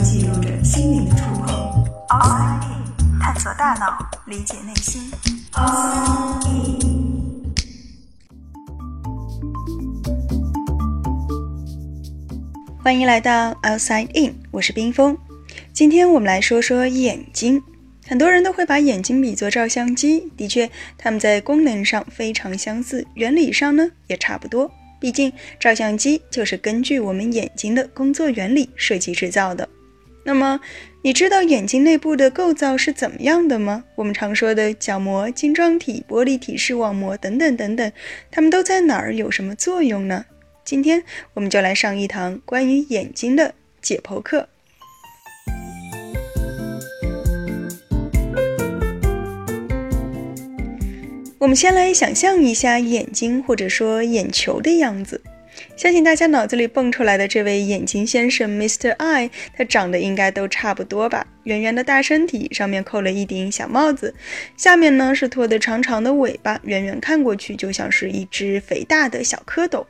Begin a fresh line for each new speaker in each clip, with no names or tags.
记录着心灵的触碰。Outside In，探索大脑，理解内心。Outside In。欢迎来到 Outside In，我是冰峰。今天我们来说说眼睛。很多人都会把眼睛比作照相机，的确，它们在功能上非常相似，原理上呢也差不多。毕竟，照相机就是根据我们眼睛的工作原理设计制造的。那么，你知道眼睛内部的构造是怎么样的吗？我们常说的角膜、晶状体、玻璃体、视网膜等等等等，它们都在哪儿？有什么作用呢？今天我们就来上一堂关于眼睛的解剖课。我们先来想象一下眼睛或者说眼球的样子。相信大家脑子里蹦出来的这位眼睛先生 Mr. Eye，他长得应该都差不多吧？圆圆的大身体，上面扣了一顶小帽子，下面呢是拖的长长的尾巴，远远看过去就像是一只肥大的小蝌蚪。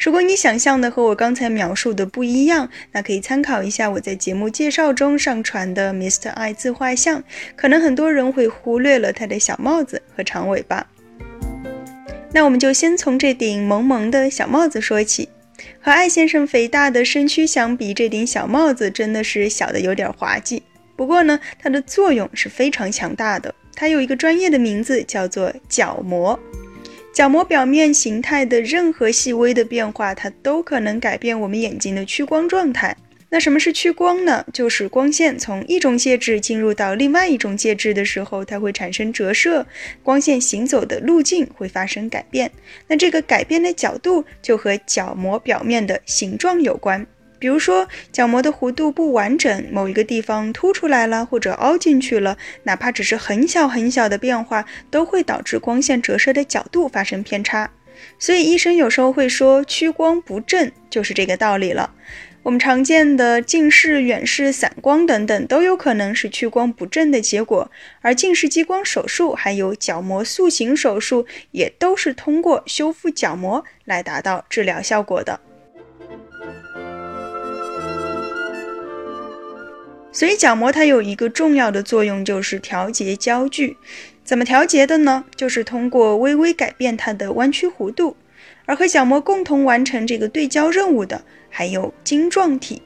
如果你想象的和我刚才描述的不一样，那可以参考一下我在节目介绍中上传的 Mr. I 自画像。可能很多人会忽略了他的小帽子和长尾巴。那我们就先从这顶萌萌的小帽子说起。和艾先生肥大的身躯相比，这顶小帽子真的是小的有点滑稽。不过呢，它的作用是非常强大的。它有一个专业的名字，叫做角膜。角膜表面形态的任何细微的变化，它都可能改变我们眼睛的屈光状态。那什么是屈光呢？就是光线从一种介质进入到另外一种介质的时候，它会产生折射，光线行走的路径会发生改变。那这个改变的角度就和角膜表面的形状有关。比如说，角膜的弧度不完整，某一个地方凸出来了，或者凹进去了，哪怕只是很小很小的变化，都会导致光线折射的角度发生偏差。所以医生有时候会说屈光不正，就是这个道理了。我们常见的近视、远视、散光等等，都有可能是屈光不正的结果。而近视激光手术还有角膜塑形手术，也都是通过修复角膜来达到治疗效果的。所以角膜它有一个重要的作用，就是调节焦距。怎么调节的呢？就是通过微微改变它的弯曲弧度。而和角膜共同完成这个对焦任务的，还有晶状体。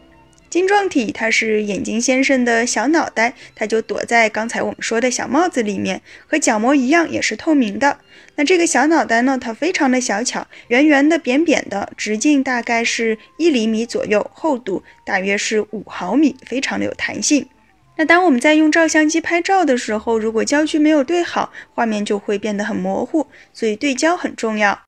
晶状体它是眼睛先生的小脑袋，它就躲在刚才我们说的小帽子里面，和角膜一样也是透明的。那这个小脑袋呢，它非常的小巧，圆圆的、扁扁的，直径大概是一厘米左右，厚度大约是五毫米，非常的有弹性。那当我们在用照相机拍照的时候，如果焦距没有对好，画面就会变得很模糊，所以对焦很重要。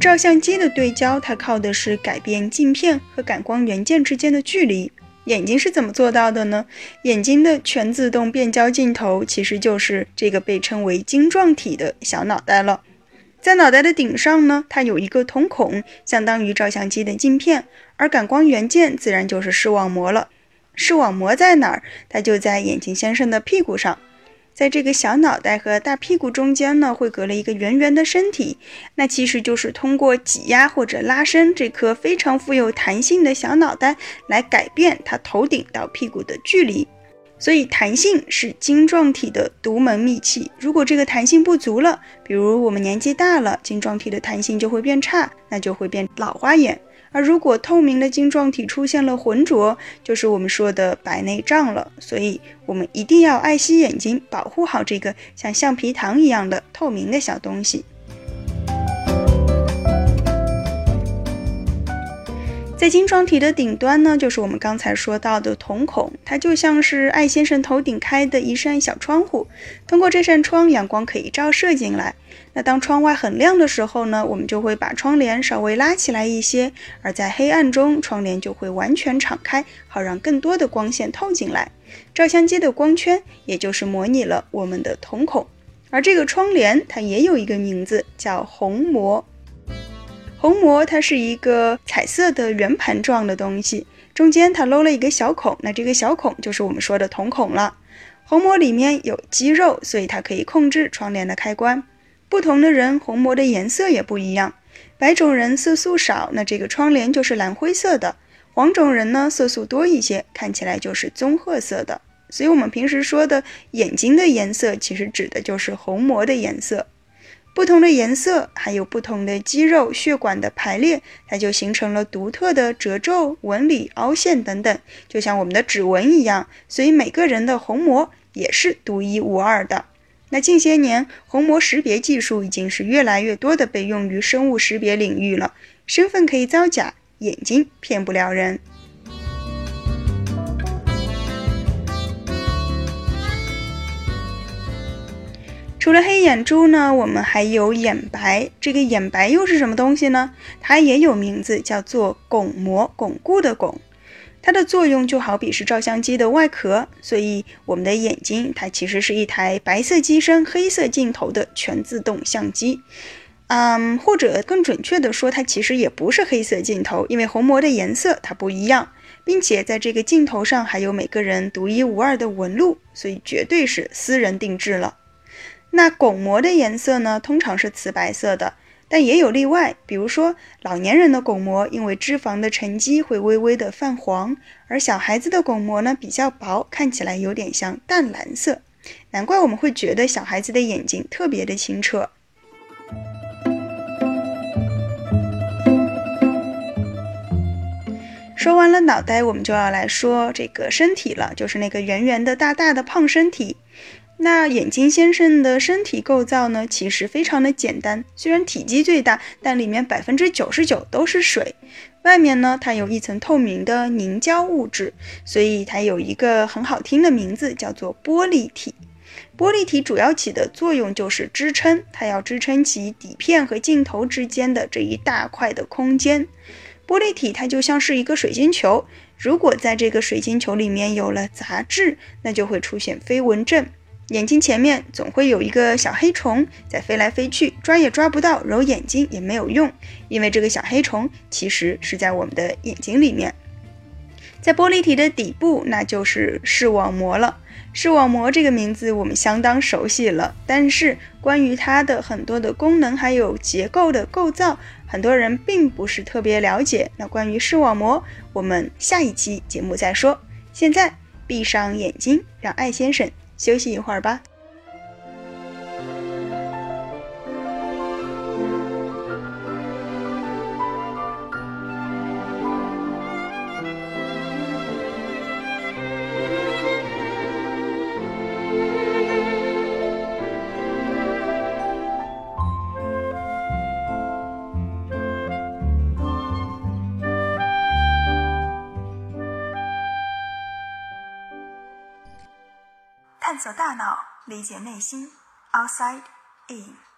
照相机的对焦，它靠的是改变镜片和感光元件之间的距离。眼睛是怎么做到的呢？眼睛的全自动变焦镜头其实就是这个被称为晶状体的小脑袋了。在脑袋的顶上呢，它有一个瞳孔，相当于照相机的镜片，而感光元件自然就是视网膜了。视网膜在哪儿？它就在眼睛先生的屁股上。在这个小脑袋和大屁股中间呢，会隔了一个圆圆的身体，那其实就是通过挤压或者拉伸这颗非常富有弹性的小脑袋来改变它头顶到屁股的距离。所以，弹性是晶状体的独门秘器。如果这个弹性不足了，比如我们年纪大了，晶状体的弹性就会变差，那就会变老花眼。而如果透明的晶状体出现了浑浊，就是我们说的白内障了。所以，我们一定要爱惜眼睛，保护好这个像橡皮糖一样的透明的小东西。在晶状体的顶端呢，就是我们刚才说到的瞳孔，它就像是艾先生头顶开的一扇小窗户，通过这扇窗，阳光可以照射进来。那当窗外很亮的时候呢，我们就会把窗帘稍微拉起来一些；而在黑暗中，窗帘就会完全敞开，好让更多的光线透进来。照相机的光圈也就是模拟了我们的瞳孔，而这个窗帘它也有一个名字，叫虹膜。虹膜它是一个彩色的圆盘状的东西，中间它漏了一个小孔，那这个小孔就是我们说的瞳孔了。虹膜里面有肌肉，所以它可以控制窗帘的开关。不同的人虹膜的颜色也不一样。白种人色素少，那这个窗帘就是蓝灰色的；黄种人呢，色素多一些，看起来就是棕褐色的。所以，我们平时说的眼睛的颜色，其实指的就是虹膜的颜色。不同的颜色，还有不同的肌肉血管的排列，它就形成了独特的褶皱、纹理、凹陷等等，就像我们的指纹一样。所以，每个人的虹膜也是独一无二的。那近些年，虹膜识别技术已经是越来越多的被用于生物识别领域了。身份可以造假，眼睛骗不了人。除了黑眼珠呢，我们还有眼白。这个眼白又是什么东西呢？它也有名字，叫做巩膜，巩固的巩。它的作用就好比是照相机的外壳，所以我们的眼睛它其实是一台白色机身、黑色镜头的全自动相机。嗯，或者更准确的说，它其实也不是黑色镜头，因为虹膜的颜色它不一样，并且在这个镜头上还有每个人独一无二的纹路，所以绝对是私人定制了。那巩膜的颜色呢，通常是瓷白色的，但也有例外。比如说，老年人的巩膜因为脂肪的沉积会微微的泛黄，而小孩子的巩膜呢比较薄，看起来有点像淡蓝色。难怪我们会觉得小孩子的眼睛特别的清澈。说完了脑袋，我们就要来说这个身体了，就是那个圆圆的、大大的胖身体。那眼睛先生的身体构造呢，其实非常的简单。虽然体积最大，但里面百分之九十九都是水。外面呢，它有一层透明的凝胶物质，所以它有一个很好听的名字，叫做玻璃体。玻璃体主要起的作用就是支撑，它要支撑起底片和镜头之间的这一大块的空间。玻璃体它就像是一个水晶球，如果在这个水晶球里面有了杂质，那就会出现飞蚊症。眼睛前面总会有一个小黑虫在飞来飞去，抓也抓不到，揉眼睛也没有用，因为这个小黑虫其实是在我们的眼睛里面，在玻璃体的底部，那就是视网膜了。视网膜这个名字我们相当熟悉了，但是关于它的很多的功能还有结构的构造，很多人并不是特别了解。那关于视网膜，我们下一期节目再说。现在闭上眼睛，让艾先生。休息一会儿吧。探索大脑，理解内心。Outside in。